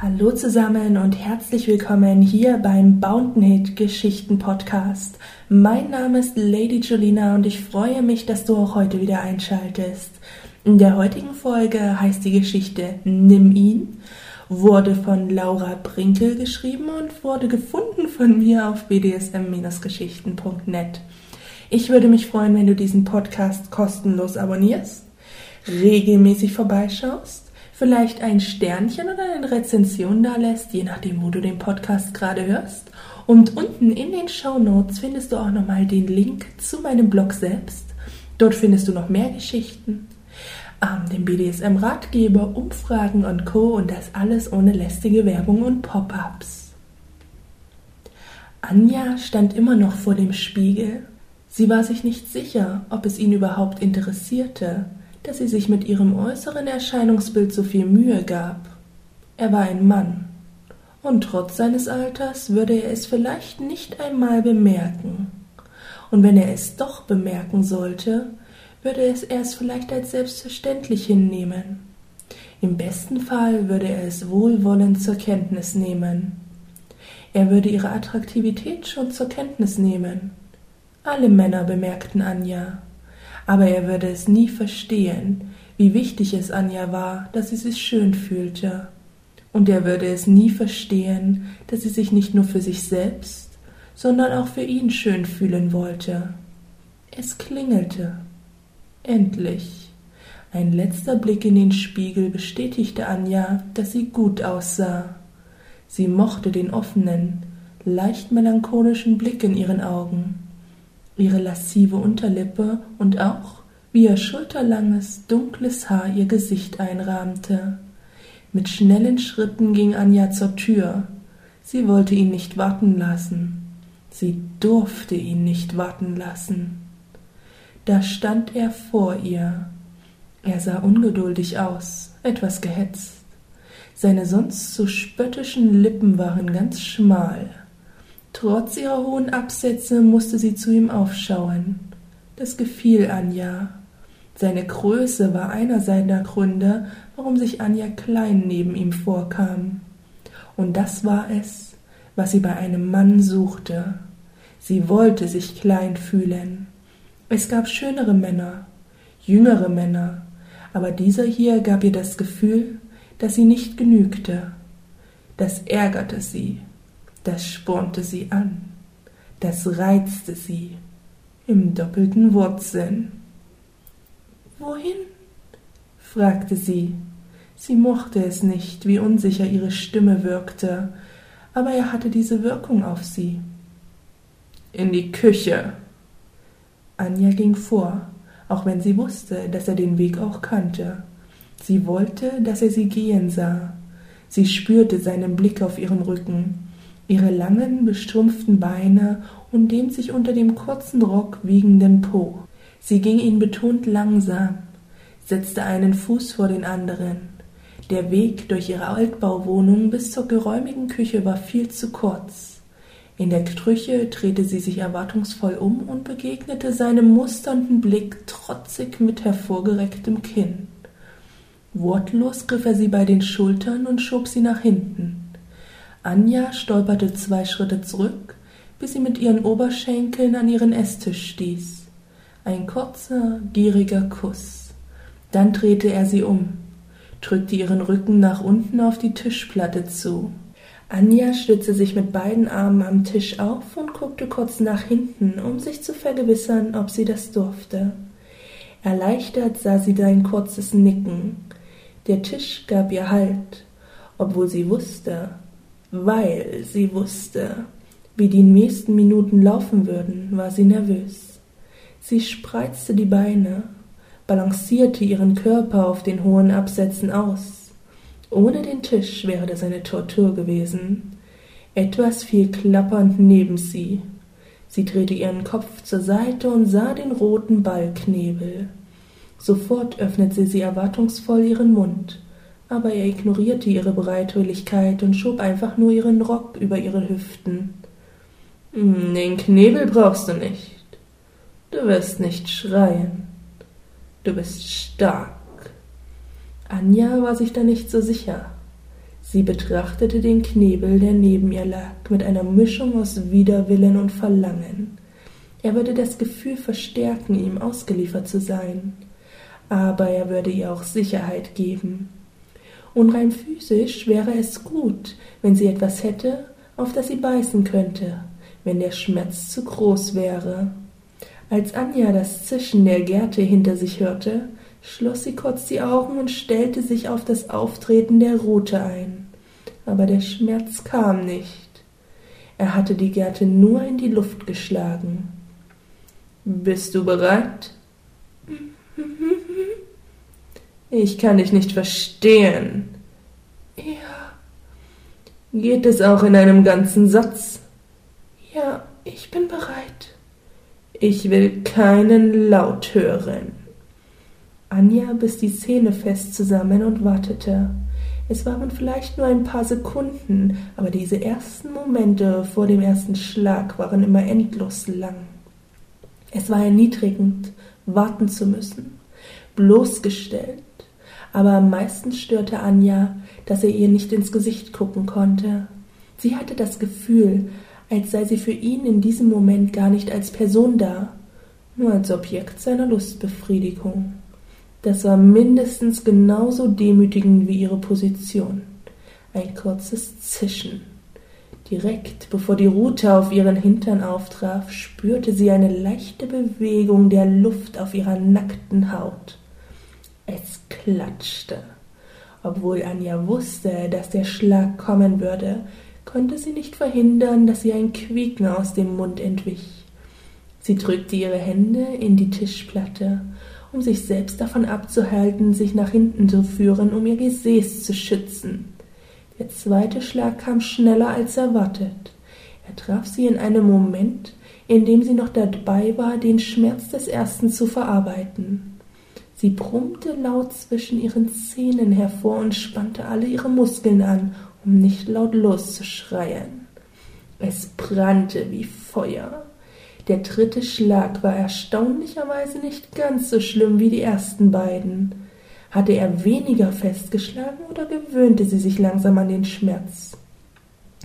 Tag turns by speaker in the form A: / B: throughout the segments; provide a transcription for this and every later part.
A: Hallo zusammen und herzlich willkommen hier beim Bountain Geschichten Podcast. Mein Name ist Lady Julina und ich freue mich, dass du auch heute wieder einschaltest. In der heutigen Folge heißt die Geschichte Nimm ihn, wurde von Laura Brinkel geschrieben und wurde gefunden von mir auf bdsm-geschichten.net. Ich würde mich freuen, wenn du diesen Podcast kostenlos abonnierst, regelmäßig vorbeischaust vielleicht ein Sternchen oder eine Rezension da lässt, je nachdem, wo du den Podcast gerade hörst. Und unten in den Show Notes findest du auch nochmal den Link zu meinem Blog selbst. Dort findest du noch mehr Geschichten, ähm, den BDSM-Ratgeber, Umfragen und Co. und das alles ohne lästige Werbung und Pop-ups. Anja stand immer noch vor dem Spiegel. Sie war sich nicht sicher, ob es ihn überhaupt interessierte, dass sie sich mit ihrem äußeren Erscheinungsbild so viel Mühe gab. Er war ein Mann, und trotz seines Alters würde er es vielleicht nicht einmal bemerken. Und wenn er es doch bemerken sollte, würde er es vielleicht als selbstverständlich hinnehmen. Im besten Fall würde er es wohlwollend zur Kenntnis nehmen. Er würde ihre Attraktivität schon zur Kenntnis nehmen. Alle Männer bemerkten Anja, aber er würde es nie verstehen, wie wichtig es Anja war, dass sie sich schön fühlte. Und er würde es nie verstehen, dass sie sich nicht nur für sich selbst, sondern auch für ihn schön fühlen wollte. Es klingelte. Endlich. Ein letzter Blick in den Spiegel bestätigte Anja, dass sie gut aussah. Sie mochte den offenen, leicht melancholischen Blick in ihren Augen ihre lascive Unterlippe und auch, wie ihr schulterlanges, dunkles Haar ihr Gesicht einrahmte. Mit schnellen Schritten ging Anja zur Tür. Sie wollte ihn nicht warten lassen. Sie durfte ihn nicht warten lassen. Da stand er vor ihr. Er sah ungeduldig aus, etwas gehetzt. Seine sonst so spöttischen Lippen waren ganz schmal. Trotz ihrer hohen Absätze musste sie zu ihm aufschauen. Das gefiel Anja. Seine Größe war einer seiner Gründe, warum sich Anja klein neben ihm vorkam. Und das war es, was sie bei einem Mann suchte. Sie wollte sich klein fühlen. Es gab schönere Männer, jüngere Männer, aber dieser hier gab ihr das Gefühl, dass sie nicht genügte. Das ärgerte sie das spornte sie an, das reizte sie im doppelten Wortsinn. Wohin? fragte sie. Sie mochte es nicht, wie unsicher ihre Stimme wirkte, aber er hatte diese Wirkung auf sie. In die Küche. Anja ging vor, auch wenn sie wusste, dass er den Weg auch kannte. Sie wollte, dass er sie gehen sah. Sie spürte seinen Blick auf ihren Rücken ihre langen, bestrumpften Beine und den sich unter dem kurzen Rock wiegenden Po. Sie ging ihn betont langsam, setzte einen Fuß vor den anderen. Der Weg durch ihre Altbauwohnung bis zur geräumigen Küche war viel zu kurz. In der Küche drehte sie sich erwartungsvoll um und begegnete seinem musternden Blick trotzig mit hervorgerecktem Kinn. Wortlos griff er sie bei den Schultern und schob sie nach hinten. Anja stolperte zwei Schritte zurück, bis sie mit ihren Oberschenkeln an ihren Esstisch stieß. Ein kurzer, gieriger Kuss. Dann drehte er sie um, drückte ihren Rücken nach unten auf die Tischplatte zu. Anja stützte sich mit beiden Armen am Tisch auf und guckte kurz nach hinten, um sich zu vergewissern, ob sie das durfte. Erleichtert sah sie sein kurzes Nicken. Der Tisch gab ihr Halt, obwohl sie wusste, weil sie wusste, wie die nächsten Minuten laufen würden, war sie nervös. Sie spreizte die Beine, balancierte ihren Körper auf den hohen Absätzen aus. Ohne den Tisch wäre das eine Tortur gewesen. Etwas fiel klappernd neben sie. Sie drehte ihren Kopf zur Seite und sah den roten Ballknebel. Sofort öffnete sie erwartungsvoll ihren Mund aber er ignorierte ihre Bereitwilligkeit und schob einfach nur ihren Rock über ihre Hüften. Den Knebel brauchst du nicht. Du wirst nicht schreien. Du bist stark. Anja war sich da nicht so sicher. Sie betrachtete den Knebel, der neben ihr lag, mit einer Mischung aus Widerwillen und Verlangen. Er würde das Gefühl verstärken, ihm ausgeliefert zu sein. Aber er würde ihr auch Sicherheit geben. Und rein physisch wäre es gut, wenn sie etwas hätte, auf das sie beißen könnte, wenn der Schmerz zu groß wäre. Als Anja das Zischen der Gerte hinter sich hörte, schloss sie kurz die Augen und stellte sich auf das Auftreten der Rute ein. Aber der Schmerz kam nicht. Er hatte die Gerte nur in die Luft geschlagen. Bist du bereit? Ich kann dich nicht verstehen.
B: Ja.
A: Geht es auch in einem ganzen Satz?
B: Ja, ich bin bereit.
A: Ich will keinen Laut hören. Anja biss die Zähne fest zusammen und wartete. Es waren vielleicht nur ein paar Sekunden, aber diese ersten Momente vor dem ersten Schlag waren immer endlos lang. Es war erniedrigend, warten zu müssen, bloßgestellt, aber am meisten störte Anja, dass er ihr nicht ins Gesicht gucken konnte. Sie hatte das Gefühl, als sei sie für ihn in diesem Moment gar nicht als Person da, nur als Objekt seiner Lustbefriedigung. Das war mindestens genauso demütigend wie ihre Position. Ein kurzes Zischen. Direkt bevor die Rute auf ihren Hintern auftraf, spürte sie eine leichte Bewegung der Luft auf ihrer nackten Haut. Es klatschte. Obwohl Anja wusste, dass der Schlag kommen würde, konnte sie nicht verhindern, dass ihr ein Quieken aus dem Mund entwich. Sie drückte ihre Hände in die Tischplatte, um sich selbst davon abzuhalten, sich nach hinten zu führen, um ihr Gesäß zu schützen. Der zweite Schlag kam schneller als erwartet. Er traf sie in einem Moment, in dem sie noch dabei war, den Schmerz des ersten zu verarbeiten. Sie brummte laut zwischen ihren Zähnen hervor und spannte alle ihre Muskeln an, um nicht laut loszuschreien. Es brannte wie Feuer. Der dritte Schlag war erstaunlicherweise nicht ganz so schlimm wie die ersten beiden. Hatte er weniger festgeschlagen oder gewöhnte sie sich langsam an den Schmerz?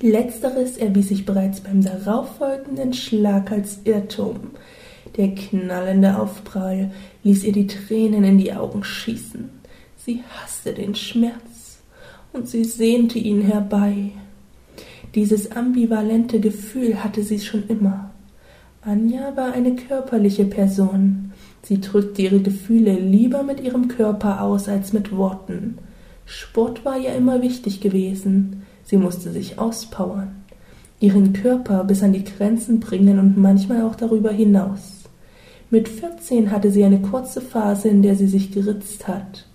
A: Letzteres erwies sich bereits beim darauffolgenden Schlag als Irrtum. Der knallende Aufprall ließ ihr die Tränen in die Augen schießen. Sie hasste den Schmerz und sie sehnte ihn herbei. Dieses ambivalente Gefühl hatte sie schon immer. Anja war eine körperliche Person. Sie drückte ihre Gefühle lieber mit ihrem Körper aus als mit Worten. Sport war ihr immer wichtig gewesen. Sie musste sich auspowern, ihren Körper bis an die Grenzen bringen und manchmal auch darüber hinaus. Mit vierzehn hatte sie eine kurze Phase, in der sie sich geritzt hat.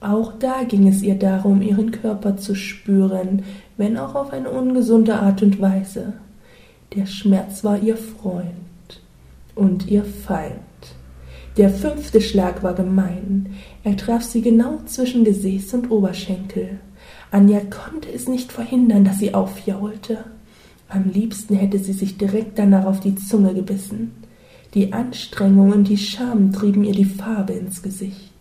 A: Auch da ging es ihr darum, ihren Körper zu spüren, wenn auch auf eine ungesunde Art und Weise. Der Schmerz war ihr Freund und ihr Feind. Der fünfte Schlag war gemein. Er traf sie genau zwischen Gesäß und Oberschenkel. Anja konnte es nicht verhindern, dass sie aufjaulte. Am liebsten hätte sie sich direkt danach auf die Zunge gebissen. Die Anstrengung und die Scham trieben ihr die Farbe ins Gesicht.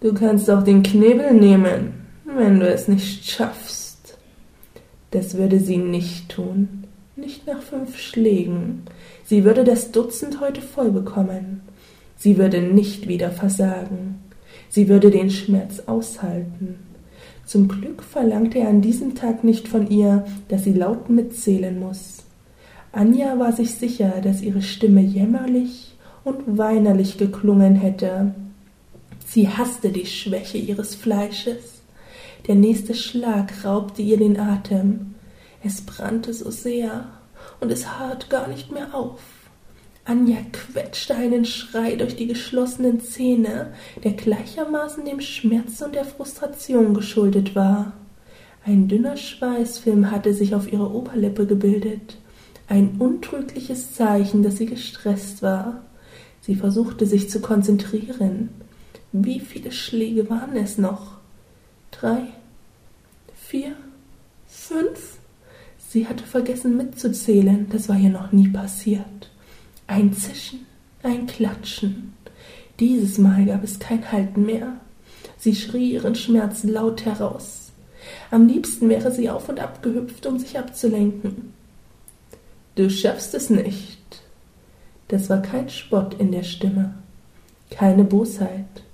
A: Du kannst auch den Knebel nehmen, wenn du es nicht schaffst. Das würde sie nicht tun, nicht nach fünf Schlägen. Sie würde das Dutzend heute voll bekommen. Sie würde nicht wieder versagen. Sie würde den Schmerz aushalten. Zum Glück verlangte er an diesem Tag nicht von ihr, dass sie laut mitzählen muss. Anja war sich sicher, dass ihre Stimme jämmerlich und weinerlich geklungen hätte. Sie hasste die Schwäche ihres Fleisches. Der nächste Schlag raubte ihr den Atem. Es brannte so sehr, und es hört gar nicht mehr auf. Anja quetschte einen Schrei durch die geschlossenen Zähne, der gleichermaßen dem Schmerz und der Frustration geschuldet war. Ein dünner Schweißfilm hatte sich auf ihrer Oberlippe gebildet, ein untrügliches Zeichen, dass sie gestresst war. Sie versuchte sich zu konzentrieren. Wie viele Schläge waren es noch? Drei? Vier? Fünf? Sie hatte vergessen mitzuzählen, das war ihr noch nie passiert. Ein Zischen, ein Klatschen. Dieses Mal gab es kein Halten mehr. Sie schrie ihren Schmerz laut heraus. Am liebsten wäre sie auf und ab gehüpft, um sich abzulenken. Du schaffst es nicht. Das war kein Spott in der Stimme, keine Bosheit.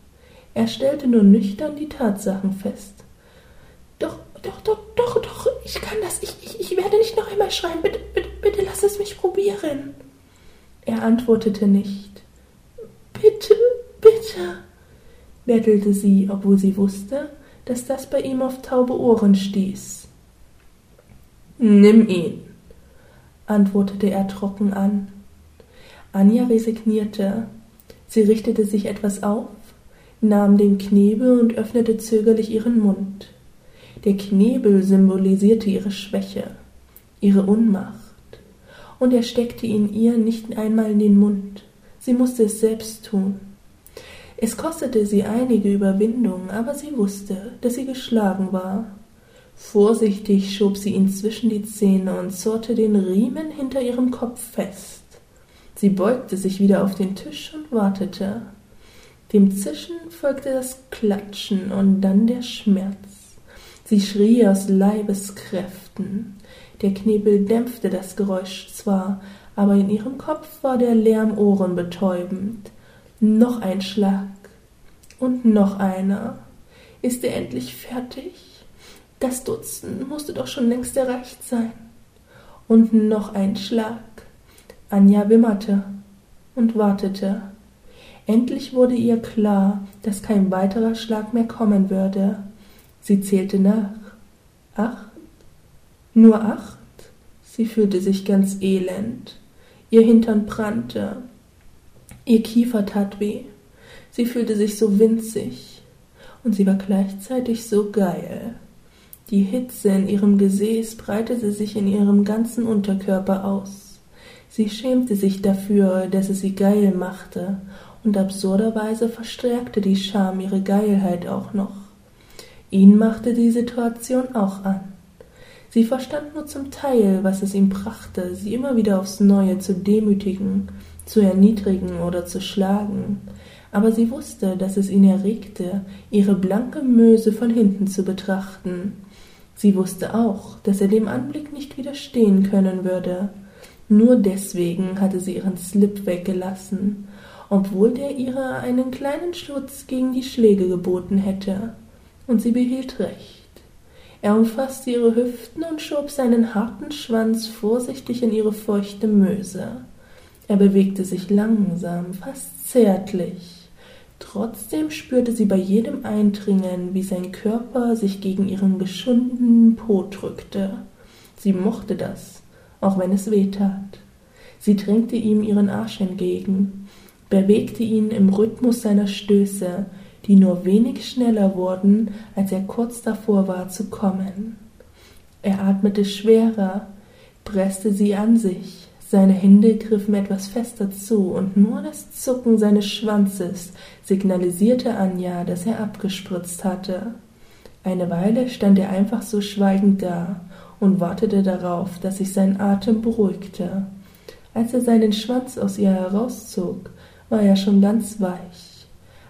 A: Er stellte nur nüchtern die Tatsachen fest.
B: Doch, doch, doch, doch, doch, ich kann das. Ich, ich, ich werde nicht noch einmal schreien. Bitte, bitte, bitte lass es mich probieren.
A: Er antwortete nicht.
B: Bitte, bitte,
A: bettelte sie, obwohl sie wusste, dass das bei ihm auf taube Ohren stieß. Nimm ihn, antwortete er trocken an. Anja resignierte. Sie richtete sich etwas auf, nahm den Knebel und öffnete zögerlich ihren Mund. Der Knebel symbolisierte ihre Schwäche, ihre Unmacht, und er steckte ihn ihr nicht einmal in den Mund. Sie musste es selbst tun. Es kostete sie einige Überwindung, aber sie wusste, dass sie geschlagen war. Vorsichtig schob sie ihn zwischen die Zähne und zurrte den Riemen hinter ihrem Kopf fest. Sie beugte sich wieder auf den Tisch und wartete. Dem Zischen folgte das Klatschen und dann der Schmerz. Sie schrie aus Leibeskräften. Der Knebel dämpfte das Geräusch zwar, aber in ihrem Kopf war der Lärm ohrenbetäubend. Noch ein Schlag. Und noch einer. Ist er endlich fertig? Das Dutzend musste doch schon längst erreicht sein. Und noch ein Schlag. Anja wimmerte und wartete. Endlich wurde ihr klar, dass kein weiterer Schlag mehr kommen würde. Sie zählte nach. Acht? Nur acht? Sie fühlte sich ganz elend. Ihr Hintern brannte. Ihr Kiefer tat weh. Sie fühlte sich so winzig. Und sie war gleichzeitig so geil. Die Hitze in ihrem Gesäß breitete sich in ihrem ganzen Unterkörper aus. Sie schämte sich dafür, dass es sie geil machte, und absurderweise verstärkte die Scham ihre Geilheit auch noch. Ihn machte die Situation auch an. Sie verstand nur zum Teil, was es ihm brachte, sie immer wieder aufs Neue zu demütigen, zu erniedrigen oder zu schlagen, aber sie wusste, dass es ihn erregte, ihre blanke Möse von hinten zu betrachten. Sie wusste auch, dass er dem Anblick nicht widerstehen können würde. Nur deswegen hatte sie ihren Slip weggelassen, obwohl der ihrer einen kleinen Schutz gegen die Schläge geboten hätte. Und sie behielt recht. Er umfasste ihre Hüften und schob seinen harten Schwanz vorsichtig in ihre feuchte Möse. Er bewegte sich langsam, fast zärtlich. Trotzdem spürte sie bei jedem Eindringen, wie sein Körper sich gegen ihren geschundenen Po drückte. Sie mochte das, auch wenn es weh tat. Sie drängte ihm ihren Arsch entgegen, bewegte ihn im Rhythmus seiner Stöße, die nur wenig schneller wurden, als er kurz davor war zu kommen. Er atmete schwerer, presste sie an sich, seine Hände griffen etwas fester zu, und nur das Zucken seines Schwanzes signalisierte Anja, dass er abgespritzt hatte. Eine Weile stand er einfach so schweigend da und wartete darauf, dass sich sein Atem beruhigte. Als er seinen Schwanz aus ihr herauszog, war er schon ganz weich.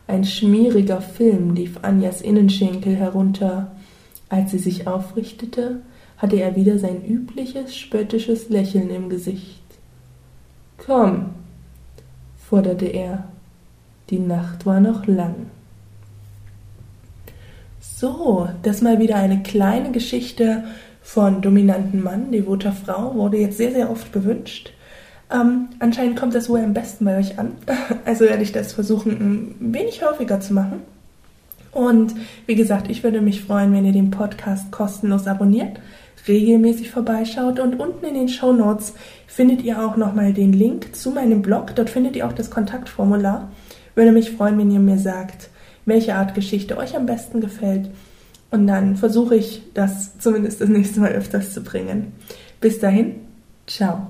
A: Ein schmieriger Film lief Anjas Innenschenkel herunter. Als sie sich aufrichtete, hatte er wieder sein übliches spöttisches Lächeln im Gesicht. Komm, forderte er. Die Nacht war noch lang. So, das mal wieder eine kleine Geschichte von dominanten Mann, devoter Frau, wurde jetzt sehr, sehr oft gewünscht. Ähm, anscheinend kommt das wohl am besten bei euch an. Also werde ich das versuchen, ein wenig häufiger zu machen. Und wie gesagt, ich würde mich freuen, wenn ihr den Podcast kostenlos abonniert regelmäßig vorbeischaut und unten in den Show Notes findet ihr auch nochmal den Link zu meinem Blog. Dort findet ihr auch das Kontaktformular. Würde mich freuen, wenn ihr mir sagt, welche Art Geschichte euch am besten gefällt. Und dann versuche ich das zumindest das nächste Mal öfters zu bringen. Bis dahin, ciao.